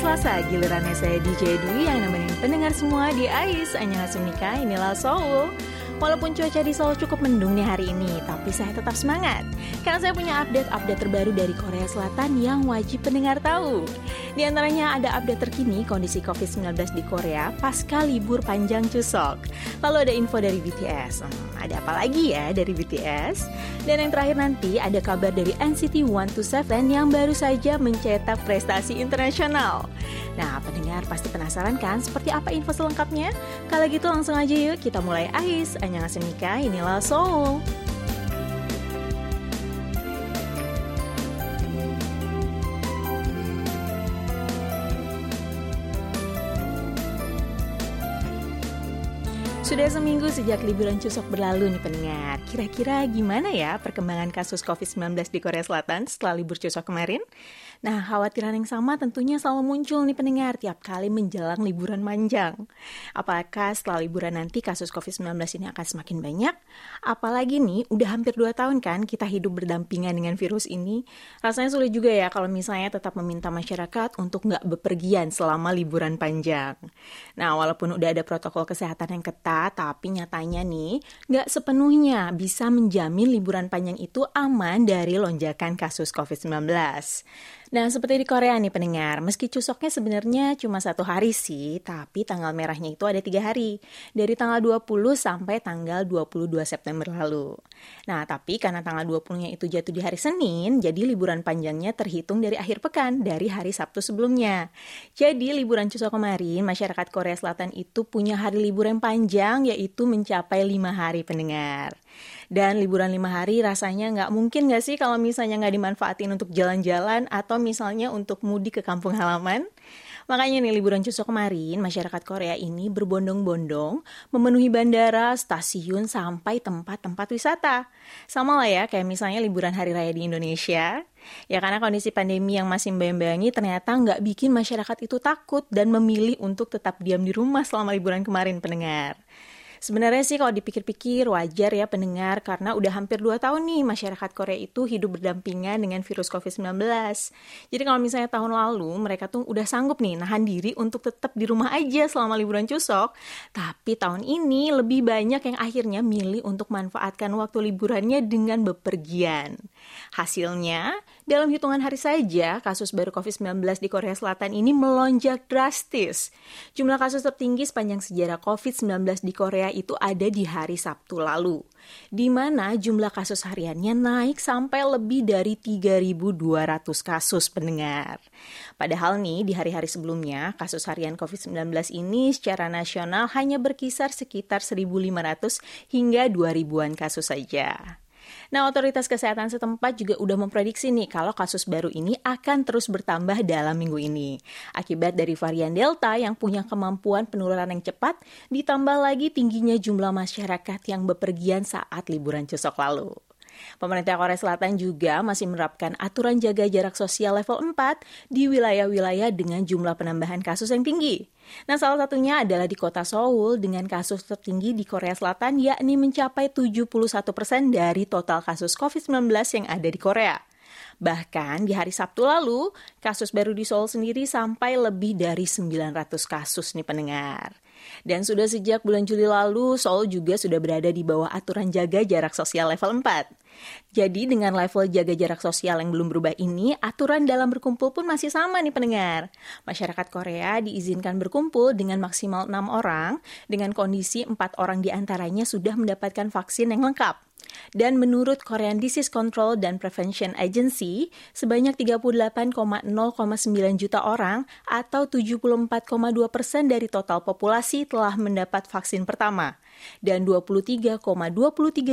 Selasa, gilirannya saya DJ Dwi yang nemenin pendengar semua di AIS Annyeonghaseyo inilah Seoul. Walaupun cuaca di Seoul cukup mendung nih hari ini, tapi saya tetap semangat. Karena saya punya update-update terbaru dari Korea Selatan yang wajib pendengar tahu. Di antaranya ada update terkini kondisi COVID-19 di Korea pasca libur panjang Chuseok. Lalu ada info dari BTS. Hmm, ada apa lagi ya dari BTS? Dan yang terakhir nanti ada kabar dari NCT 127 yang baru saja mencetak prestasi internasional. Nah, pendengar pasti penasaran kan seperti apa info selengkapnya? Kalau gitu langsung aja yuk kita mulai Ais. Annyeonghaseyo, inilah Seoul. Sudah seminggu sejak liburan Cusok berlalu nih pendengar. Kira-kira gimana ya perkembangan kasus COVID-19 di Korea Selatan setelah libur Cusok kemarin? Nah, khawatiran yang sama tentunya selalu muncul nih pendengar tiap kali menjelang liburan panjang. Apakah setelah liburan nanti kasus COVID-19 ini akan semakin banyak? Apalagi nih, udah hampir 2 tahun kan kita hidup berdampingan dengan virus ini. Rasanya sulit juga ya kalau misalnya tetap meminta masyarakat untuk nggak bepergian selama liburan panjang. Nah, walaupun udah ada protokol kesehatan yang ketat, tapi nyatanya nih nggak sepenuhnya bisa menjamin liburan panjang itu aman dari lonjakan kasus COVID-19. Nah, seperti di Korea nih pendengar, meski cusoknya sebenarnya cuma satu hari sih, tapi tanggal merahnya itu ada tiga hari, dari tanggal 20 sampai tanggal 22 September lalu. Nah, tapi karena tanggal 20-nya itu jatuh di hari Senin, jadi liburan panjangnya terhitung dari akhir pekan, dari hari Sabtu sebelumnya. Jadi, liburan cusok kemarin, masyarakat Korea Selatan itu punya hari libur yang panjang, yaitu mencapai lima hari pendengar. Dan liburan lima hari rasanya nggak mungkin nggak sih kalau misalnya nggak dimanfaatin untuk jalan-jalan atau misalnya untuk mudik ke kampung halaman? Makanya nih liburan Chuseok kemarin, masyarakat Korea ini berbondong-bondong memenuhi bandara, stasiun, sampai tempat-tempat wisata. Sama lah ya kayak misalnya liburan hari raya di Indonesia. Ya karena kondisi pandemi yang masih membayang ternyata nggak bikin masyarakat itu takut dan memilih untuk tetap diam di rumah selama liburan kemarin pendengar. Sebenarnya sih kalau dipikir-pikir wajar ya pendengar karena udah hampir 2 tahun nih masyarakat Korea itu hidup berdampingan dengan virus COVID-19. Jadi kalau misalnya tahun lalu mereka tuh udah sanggup nih nahan diri untuk tetap di rumah aja selama liburan cusok, tapi tahun ini lebih banyak yang akhirnya milih untuk manfaatkan waktu liburannya dengan bepergian. Hasilnya, dalam hitungan hari saja, kasus baru COVID-19 di Korea Selatan ini melonjak drastis. Jumlah kasus tertinggi sepanjang sejarah COVID-19 di Korea itu ada di hari Sabtu lalu, di mana jumlah kasus hariannya naik sampai lebih dari 3.200 kasus pendengar. Padahal nih, di hari-hari sebelumnya, kasus harian COVID-19 ini secara nasional hanya berkisar sekitar 1.500 hingga 2.000-an kasus saja. Nah, otoritas kesehatan setempat juga udah memprediksi nih kalau kasus baru ini akan terus bertambah dalam minggu ini. Akibat dari varian Delta yang punya kemampuan penularan yang cepat, ditambah lagi tingginya jumlah masyarakat yang bepergian saat liburan cusok lalu. Pemerintah Korea Selatan juga masih menerapkan aturan jaga jarak sosial level 4 di wilayah-wilayah dengan jumlah penambahan kasus yang tinggi. Nah, salah satunya adalah di kota Seoul dengan kasus tertinggi di Korea Selatan yakni mencapai 71 persen dari total kasus COVID-19 yang ada di Korea. Bahkan di hari Sabtu lalu, kasus baru di Seoul sendiri sampai lebih dari 900 kasus nih pendengar. Dan sudah sejak bulan Juli lalu, Seoul juga sudah berada di bawah aturan jaga jarak sosial level 4. Jadi dengan level jaga jarak sosial yang belum berubah ini, aturan dalam berkumpul pun masih sama nih pendengar. Masyarakat Korea diizinkan berkumpul dengan maksimal 6 orang, dengan kondisi 4 orang di antaranya sudah mendapatkan vaksin yang lengkap. Dan menurut Korean Disease Control dan Prevention Agency, sebanyak 38,09 juta orang atau 74,2 persen dari total populasi telah mendapat vaksin pertama. Dan 23,23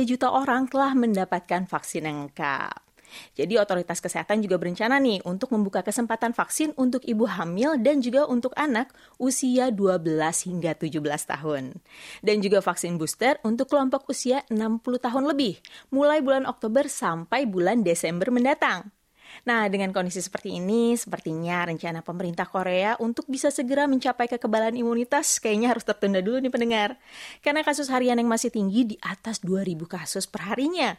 juta orang telah mendapatkan vaksin lengkap. Jadi otoritas kesehatan juga berencana nih untuk membuka kesempatan vaksin untuk ibu hamil dan juga untuk anak usia 12 hingga 17 tahun. Dan juga vaksin booster untuk kelompok usia 60 tahun lebih, mulai bulan Oktober sampai bulan Desember mendatang. Nah, dengan kondisi seperti ini, sepertinya rencana pemerintah Korea untuk bisa segera mencapai kekebalan imunitas kayaknya harus tertunda dulu nih pendengar. Karena kasus harian yang masih tinggi di atas 2000 kasus per harinya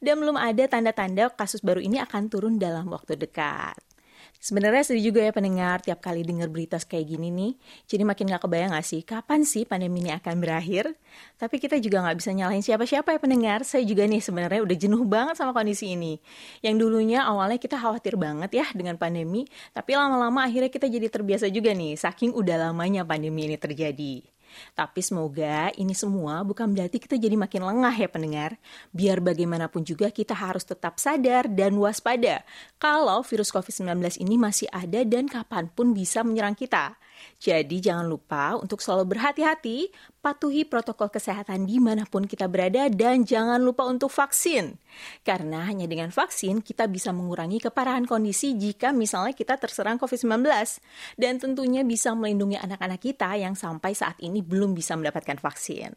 dan belum ada tanda-tanda kasus baru ini akan turun dalam waktu dekat. Sebenarnya sedih juga ya pendengar tiap kali dengar berita kayak gini nih. Jadi makin gak kebayang gak sih kapan sih pandemi ini akan berakhir? Tapi kita juga gak bisa nyalahin siapa-siapa ya pendengar. Saya juga nih sebenarnya udah jenuh banget sama kondisi ini. Yang dulunya awalnya kita khawatir banget ya dengan pandemi. Tapi lama-lama akhirnya kita jadi terbiasa juga nih. Saking udah lamanya pandemi ini terjadi. Tapi semoga ini semua bukan berarti kita jadi makin lengah ya pendengar. Biar bagaimanapun juga kita harus tetap sadar dan waspada kalau virus COVID-19 ini masih ada dan kapan pun bisa menyerang kita. Jadi jangan lupa untuk selalu berhati-hati, patuhi protokol kesehatan di mana pun kita berada, dan jangan lupa untuk vaksin. Karena hanya dengan vaksin kita bisa mengurangi keparahan kondisi jika misalnya kita terserang COVID-19. Dan tentunya bisa melindungi anak-anak kita yang sampai saat ini belum bisa mendapatkan vaksin.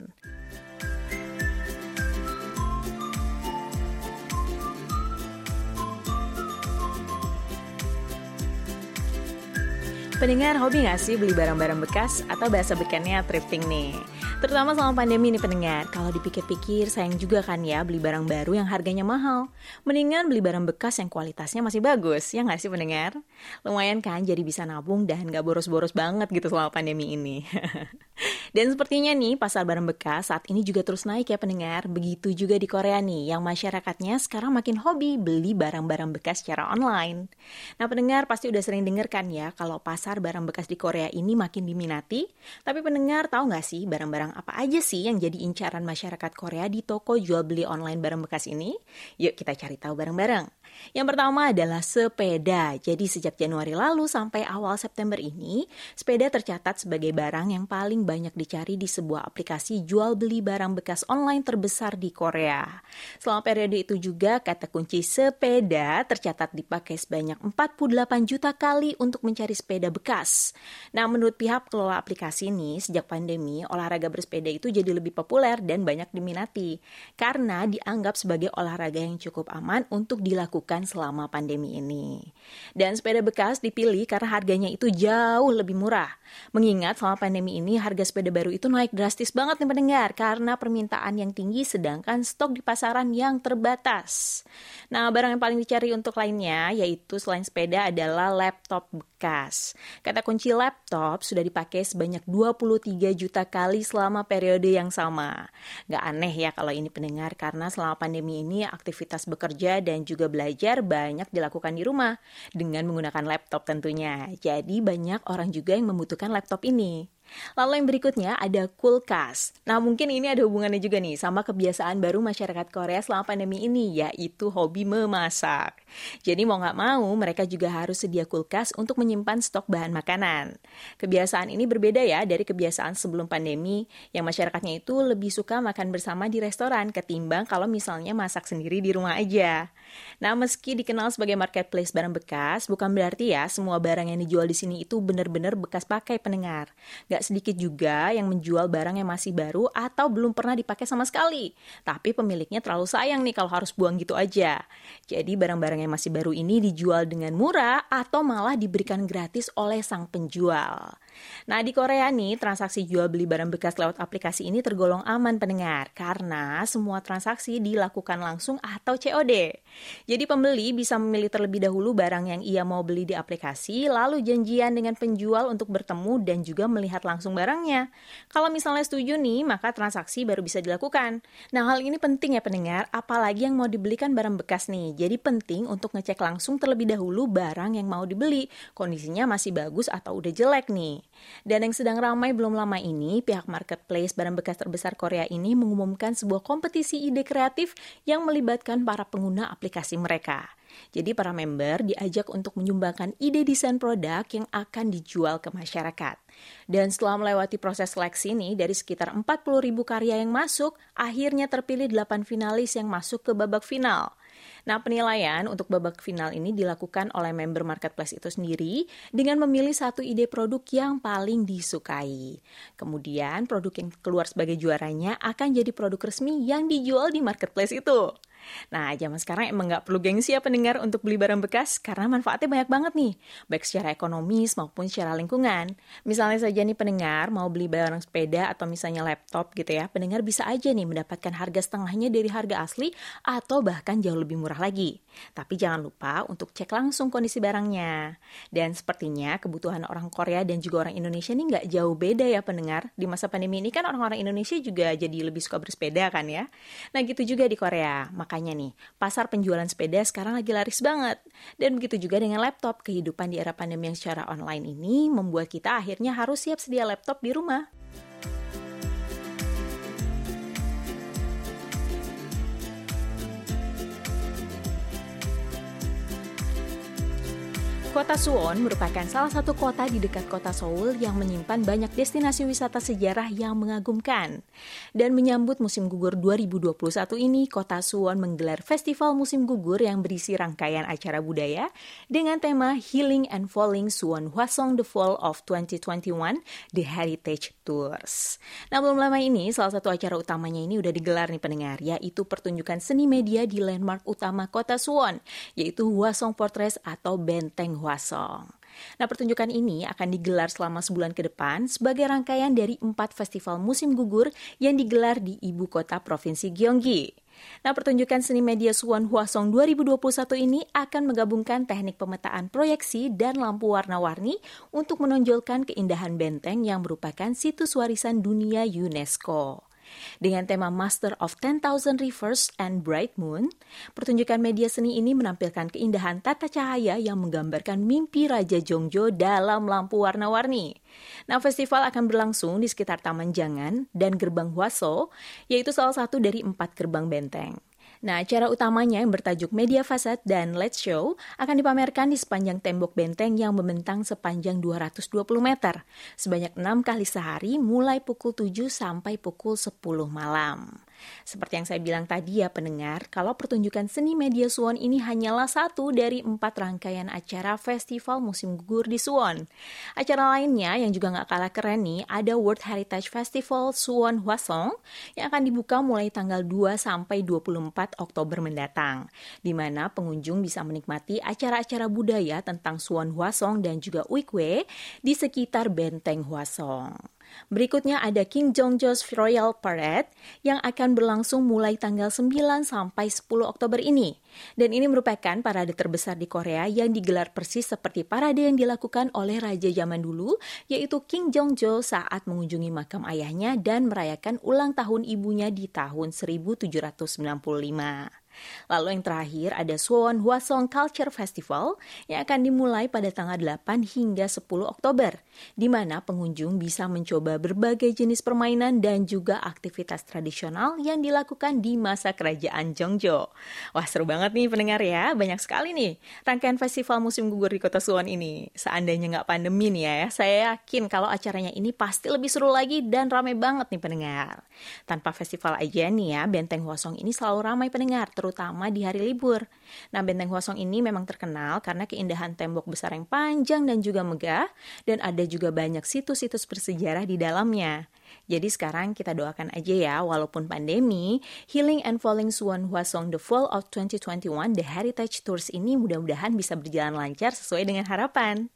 Pendengar hobi gak sih beli barang-barang bekas atau bahasa bekennya thrifting nih? Terutama selama pandemi nih pendengar, kalau dipikir-pikir sayang juga kan ya beli barang baru yang harganya mahal. Mendingan beli barang bekas yang kualitasnya masih bagus, ya gak sih pendengar? Lumayan kan jadi bisa nabung dan gak boros-boros banget gitu selama pandemi ini. Dan sepertinya nih, pasar barang bekas saat ini juga terus naik ya pendengar. Begitu juga di Korea nih, yang masyarakatnya sekarang makin hobi beli barang-barang bekas secara online. Nah pendengar pasti udah sering denger kan ya, kalau pasar barang bekas di Korea ini makin diminati. Tapi pendengar tahu nggak sih barang-barang apa aja sih yang jadi incaran masyarakat Korea di toko jual beli online barang bekas ini? Yuk kita cari tahu bareng-bareng. Yang pertama adalah sepeda. Jadi sejak Januari lalu sampai awal September ini, sepeda tercatat sebagai barang yang paling banyak dicari di sebuah aplikasi jual beli barang bekas online terbesar di Korea. Selama periode itu juga kata kunci sepeda tercatat dipakai sebanyak 48 juta kali untuk mencari sepeda bekas. Nah, menurut pihak kelola aplikasi ini, sejak pandemi, olahraga bersepeda itu jadi lebih populer dan banyak diminati karena dianggap sebagai olahraga yang cukup aman untuk dilakukan dilakukan selama pandemi ini. Dan sepeda bekas dipilih karena harganya itu jauh lebih murah. Mengingat selama pandemi ini harga sepeda baru itu naik drastis banget nih pendengar karena permintaan yang tinggi sedangkan stok di pasaran yang terbatas. Nah, barang yang paling dicari untuk lainnya yaitu selain sepeda adalah laptop bekas. Kata kunci laptop sudah dipakai sebanyak 23 juta kali selama periode yang sama. Gak aneh ya kalau ini pendengar karena selama pandemi ini aktivitas bekerja dan juga belajar belajar banyak dilakukan di rumah dengan menggunakan laptop tentunya. Jadi banyak orang juga yang membutuhkan laptop ini. Lalu yang berikutnya ada kulkas. Nah mungkin ini ada hubungannya juga nih sama kebiasaan baru masyarakat Korea selama pandemi ini, yaitu hobi memasak. Jadi mau nggak mau mereka juga harus sedia kulkas untuk menyimpan stok bahan makanan. Kebiasaan ini berbeda ya dari kebiasaan sebelum pandemi, yang masyarakatnya itu lebih suka makan bersama di restoran ketimbang kalau misalnya masak sendiri di rumah aja. Nah meski dikenal sebagai marketplace barang bekas, bukan berarti ya semua barang yang dijual di sini itu benar-benar bekas pakai pendengar. Gak Gak sedikit juga yang menjual barang yang masih baru atau belum pernah dipakai sama sekali. Tapi pemiliknya terlalu sayang nih kalau harus buang gitu aja. Jadi barang-barang yang masih baru ini dijual dengan murah atau malah diberikan gratis oleh sang penjual. Nah, di Korea nih, transaksi jual beli barang bekas lewat aplikasi ini tergolong aman pendengar karena semua transaksi dilakukan langsung atau COD. Jadi pembeli bisa memilih terlebih dahulu barang yang ia mau beli di aplikasi, lalu janjian dengan penjual untuk bertemu dan juga melihat langsung barangnya. Kalau misalnya setuju nih, maka transaksi baru bisa dilakukan. Nah, hal ini penting ya pendengar, apalagi yang mau dibelikan barang bekas nih. Jadi penting untuk ngecek langsung terlebih dahulu barang yang mau dibeli, kondisinya masih bagus atau udah jelek nih. Dan yang sedang ramai belum lama ini, pihak marketplace barang bekas terbesar Korea ini mengumumkan sebuah kompetisi ide kreatif yang melibatkan para pengguna aplikasi mereka. Jadi para member diajak untuk menyumbangkan ide desain produk yang akan dijual ke masyarakat. Dan setelah melewati proses seleksi ini, dari sekitar 40 ribu karya yang masuk, akhirnya terpilih 8 finalis yang masuk ke babak final. Nah, penilaian untuk babak final ini dilakukan oleh member marketplace itu sendiri dengan memilih satu ide produk yang paling disukai. Kemudian, produk yang keluar sebagai juaranya akan jadi produk resmi yang dijual di marketplace itu. Nah, zaman sekarang emang nggak perlu gengsi ya pendengar untuk beli barang bekas karena manfaatnya banyak banget nih, baik secara ekonomis maupun secara lingkungan. Misalnya saja nih pendengar mau beli barang sepeda atau misalnya laptop gitu ya, pendengar bisa aja nih mendapatkan harga setengahnya dari harga asli atau bahkan jauh lebih murah lagi. Tapi jangan lupa untuk cek langsung kondisi barangnya. Dan sepertinya kebutuhan orang Korea dan juga orang Indonesia ini nggak jauh beda ya pendengar. Di masa pandemi ini kan orang-orang Indonesia juga jadi lebih suka bersepeda kan ya. Nah gitu juga di Korea. Makanya nih, pasar penjualan sepeda sekarang lagi laris banget. Dan begitu juga dengan laptop. Kehidupan di era pandemi yang secara online ini membuat kita akhirnya harus siap sedia laptop di rumah. Kota Suwon merupakan salah satu kota di dekat kota Seoul yang menyimpan banyak destinasi wisata sejarah yang mengagumkan. Dan menyambut musim gugur 2021 ini, kota Suwon menggelar festival musim gugur yang berisi rangkaian acara budaya dengan tema Healing and Falling Suwon Hwasong The Fall of 2021 The Heritage Tours. Nah, belum lama ini, salah satu acara utamanya ini udah digelar nih pendengar, yaitu pertunjukan seni media di landmark utama kota Suwon, yaitu Hwasong Portraits atau Benteng Hwasong. Nah, pertunjukan ini akan digelar selama sebulan ke depan sebagai rangkaian dari empat festival musim gugur yang digelar di ibu kota provinsi Gyeonggi. Nah, pertunjukan seni media Suwon Hwasong 2021 ini akan menggabungkan teknik pemetaan proyeksi dan lampu warna-warni untuk menonjolkan keindahan benteng yang merupakan situs warisan dunia UNESCO. Dengan tema Master of 10,000 Rivers and Bright Moon, pertunjukan media seni ini menampilkan keindahan tata cahaya yang menggambarkan mimpi Raja Jongjo dalam lampu warna-warni. Nah, festival akan berlangsung di sekitar Taman Jangan dan Gerbang Huaso, yaitu salah satu dari empat gerbang benteng. Nah, acara utamanya yang bertajuk Media Fasad dan Let's Show akan dipamerkan di sepanjang tembok benteng yang membentang sepanjang 220 meter, sebanyak enam kali sehari mulai pukul 7 sampai pukul 10 malam. Seperti yang saya bilang tadi ya pendengar, kalau pertunjukan seni media Suwon ini hanyalah satu dari empat rangkaian acara festival musim gugur di Suwon. Acara lainnya yang juga nggak kalah keren nih, ada World Heritage Festival Suwon Hwasong yang akan dibuka mulai tanggal 2 sampai 24 Oktober mendatang, di mana pengunjung bisa menikmati acara-acara budaya tentang Suwon Hwasong dan juga Uikwe di sekitar Benteng Hwasong. Berikutnya ada King Jongjo's Royal Parade yang akan berlangsung mulai tanggal 9 sampai 10 Oktober ini. Dan ini merupakan parade terbesar di Korea yang digelar persis seperti parade yang dilakukan oleh raja zaman dulu, yaitu King Jongjo saat mengunjungi makam ayahnya dan merayakan ulang tahun ibunya di tahun 1795. Lalu yang terakhir ada Suwon Hwasong Culture Festival yang akan dimulai pada tanggal 8 hingga 10 Oktober, di mana pengunjung bisa mencoba berbagai jenis permainan dan juga aktivitas tradisional yang dilakukan di masa kerajaan Jongjo. Wah seru banget nih pendengar ya, banyak sekali nih rangkaian festival musim gugur di kota Suwon ini. Seandainya nggak pandemi nih ya, saya yakin kalau acaranya ini pasti lebih seru lagi dan ramai banget nih pendengar. Tanpa festival aja nih ya, Benteng Hwasong ini selalu ramai pendengar, terus terutama di hari libur. Nah, Benteng Huasong ini memang terkenal karena keindahan tembok besar yang panjang dan juga megah, dan ada juga banyak situs-situs bersejarah di dalamnya. Jadi sekarang kita doakan aja ya, walaupun pandemi, Healing and Falling Suwon Huasong The Fall of 2021 The Heritage Tours ini mudah-mudahan bisa berjalan lancar sesuai dengan harapan.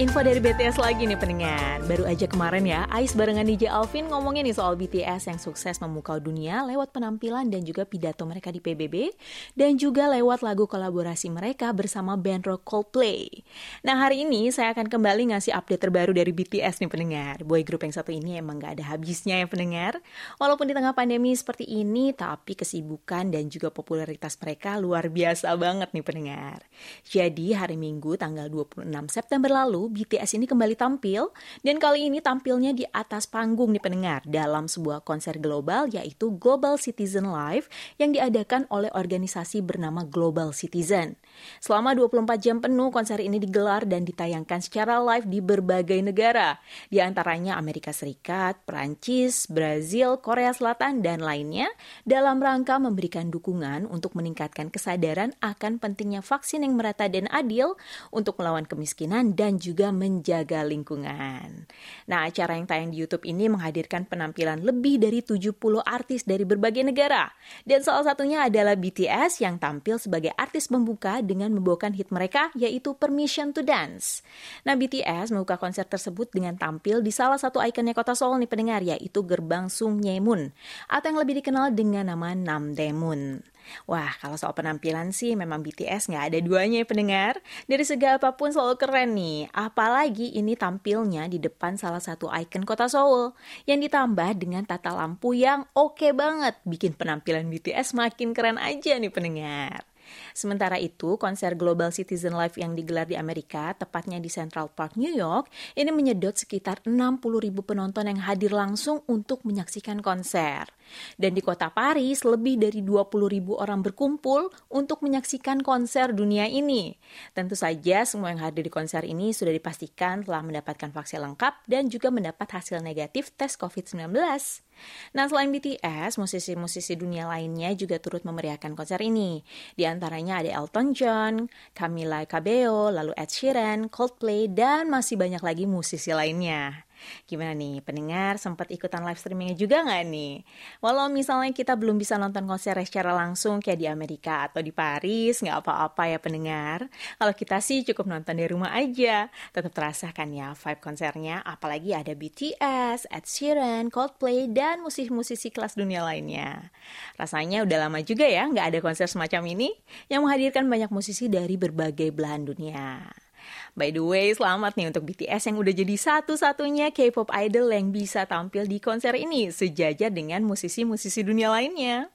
Info dari BTS lagi nih pendengar. Baru aja kemarin ya, Ais barengan DJ Alvin ngomongin nih soal BTS yang sukses memukau dunia lewat penampilan dan juga pidato mereka di PBB dan juga lewat lagu kolaborasi mereka bersama band rock Coldplay. Nah hari ini saya akan kembali ngasih update terbaru dari BTS nih pendengar. Boy group yang satu ini emang gak ada habisnya ya pendengar. Walaupun di tengah pandemi seperti ini, tapi kesibukan dan juga popularitas mereka luar biasa banget nih pendengar. Jadi hari Minggu tanggal 26 September lalu BTS ini kembali tampil dan kali ini tampilnya di atas panggung nih pendengar dalam sebuah konser global yaitu Global Citizen Live yang diadakan oleh organisasi bernama Global Citizen. Selama 24 jam penuh, konser ini digelar dan ditayangkan secara live di berbagai negara, di antaranya Amerika Serikat, Prancis, Brazil, Korea Selatan, dan lainnya, dalam rangka memberikan dukungan untuk meningkatkan kesadaran akan pentingnya vaksin yang merata dan adil untuk melawan kemiskinan dan juga menjaga lingkungan. Nah, acara yang tayang di YouTube ini menghadirkan penampilan lebih dari 70 artis dari berbagai negara, dan salah satunya adalah BTS yang tampil sebagai artis pembuka dengan membawakan hit mereka yaitu Permission to Dance. Nah, BTS membuka konser tersebut dengan tampil di salah satu ikonnya kota Seoul nih pendengar yaitu Gerbang Sungyemun atau yang lebih dikenal dengan nama Namdaemun. Wah, kalau soal penampilan sih memang BTS nggak ada duanya ya pendengar. Dari segi apa pun selalu keren nih. Apalagi ini tampilnya di depan salah satu ikon kota Seoul. Yang ditambah dengan tata lampu yang oke okay banget. Bikin penampilan BTS makin keren aja nih pendengar. Sementara itu, konser Global Citizen Live yang digelar di Amerika, tepatnya di Central Park, New York, ini menyedot sekitar 60 ribu penonton yang hadir langsung untuk menyaksikan konser. Dan di kota Paris, lebih dari 20 ribu orang berkumpul untuk menyaksikan konser dunia ini. Tentu saja semua yang hadir di konser ini sudah dipastikan telah mendapatkan vaksin lengkap dan juga mendapat hasil negatif tes COVID-19. Nah, selain BTS, musisi-musisi dunia lainnya juga turut memeriahkan konser ini. Di antaranya ada Elton John, Camila Cabello, lalu Ed Sheeran, Coldplay, dan masih banyak lagi musisi lainnya. Gimana nih, pendengar sempat ikutan live streamingnya juga nggak nih? Walau misalnya kita belum bisa nonton konser secara langsung kayak di Amerika atau di Paris, nggak apa-apa ya pendengar. Kalau kita sih cukup nonton di rumah aja. Tetap terasa kan ya vibe konsernya, apalagi ada BTS, Ed Sheeran, Coldplay, dan musisi-musisi kelas dunia lainnya. Rasanya udah lama juga ya nggak ada konser semacam ini yang menghadirkan banyak musisi dari berbagai belahan dunia. By the way, selamat nih untuk BTS yang udah jadi satu-satunya K-pop idol yang bisa tampil di konser ini sejajar dengan musisi-musisi dunia lainnya.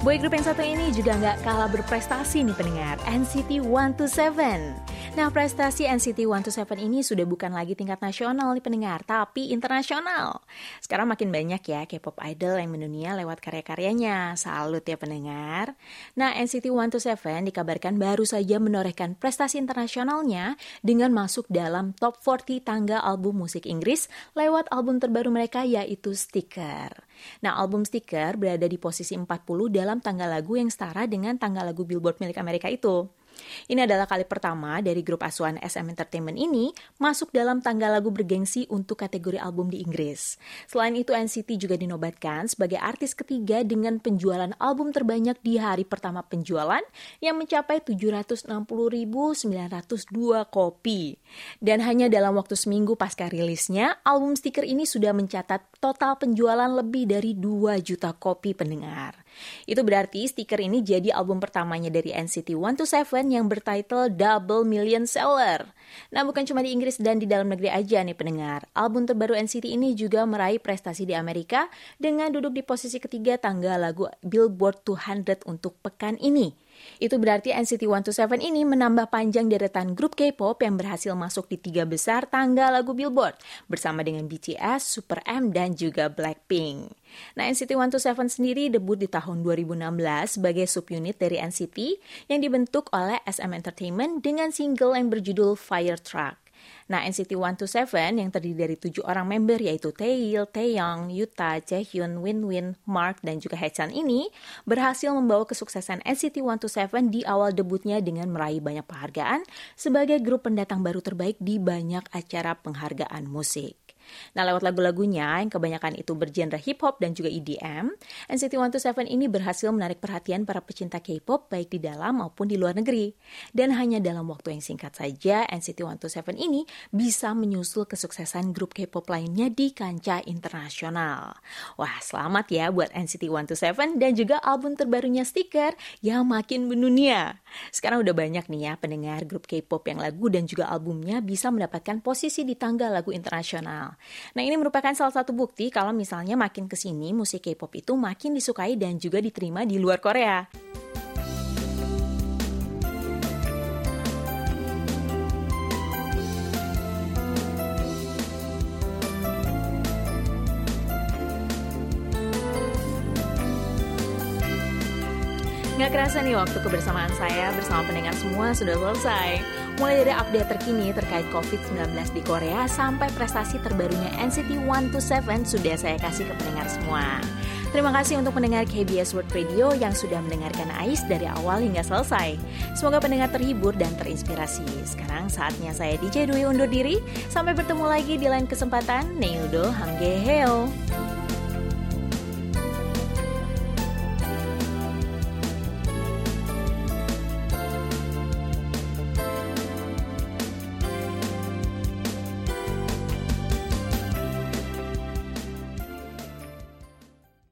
Boy group yang satu ini juga nggak kalah berprestasi nih pendengar, NCT 127. Nah, prestasi NCT 127 ini sudah bukan lagi tingkat nasional nih pendengar, tapi internasional. Sekarang makin banyak ya K-pop idol yang mendunia lewat karya-karyanya. Salut ya pendengar. Nah, NCT 127 dikabarkan baru saja menorehkan prestasi internasionalnya dengan masuk dalam top 40 tangga album musik Inggris lewat album terbaru mereka yaitu Sticker. Nah, album Sticker berada di posisi 40 dalam tangga lagu yang setara dengan tangga lagu Billboard milik Amerika itu. Ini adalah kali pertama dari grup asuhan SM Entertainment ini masuk dalam tangga lagu bergengsi untuk kategori album di Inggris. Selain itu NCT juga dinobatkan sebagai artis ketiga dengan penjualan album terbanyak di hari pertama penjualan yang mencapai 760.902 kopi. Dan hanya dalam waktu seminggu pasca rilisnya, album stiker ini sudah mencatat total penjualan lebih dari 2 juta kopi pendengar. Itu berarti stiker ini jadi album pertamanya dari NCT 127 yang bertitle Double Million Seller. Nah, bukan cuma di Inggris dan di dalam negeri aja nih pendengar. Album terbaru NCT ini juga meraih prestasi di Amerika dengan duduk di posisi ketiga tangga lagu Billboard 200 untuk pekan ini. Itu berarti NCT 127 ini menambah panjang deretan grup K-pop yang berhasil masuk di tiga besar tangga lagu Billboard bersama dengan BTS, Super M, dan juga Blackpink. Nah, NCT 127 sendiri debut di tahun 2016 sebagai subunit dari NCT yang dibentuk oleh SM Entertainment dengan single yang berjudul Fire Truck. Nah, NCT 127 yang terdiri dari tujuh orang member yaitu Taeil, Taeyong, Yuta, Jaehyun, Winwin, Mark, dan juga Haechan ini berhasil membawa kesuksesan NCT 127 di awal debutnya dengan meraih banyak penghargaan sebagai grup pendatang baru terbaik di banyak acara penghargaan musik. Nah, lewat lagu-lagunya yang kebanyakan itu bergenre hip hop dan juga EDM, NCT 127 ini berhasil menarik perhatian para pecinta K-pop baik di dalam maupun di luar negeri. Dan hanya dalam waktu yang singkat saja, NCT 127 ini bisa menyusul kesuksesan grup K-pop lainnya di kancah internasional. Wah, selamat ya buat NCT 127 dan juga album terbarunya Sticker yang makin mendunia. Sekarang udah banyak nih ya pendengar grup K-pop yang lagu dan juga albumnya bisa mendapatkan posisi di tangga lagu internasional. Nah ini merupakan salah satu bukti kalau misalnya makin ke sini musik K-pop itu makin disukai dan juga diterima di luar Korea. Nggak kerasa nih waktu kebersamaan saya bersama pendengar semua sudah selesai. Mulai dari update terkini terkait COVID-19 di Korea sampai prestasi terbarunya NCT 127 sudah saya kasih ke pendengar semua. Terima kasih untuk pendengar KBS World Radio yang sudah mendengarkan AIS dari awal hingga selesai. Semoga pendengar terhibur dan terinspirasi. Sekarang saatnya saya DJ Dwi undur diri. Sampai bertemu lagi di lain kesempatan. Neudo Hangge.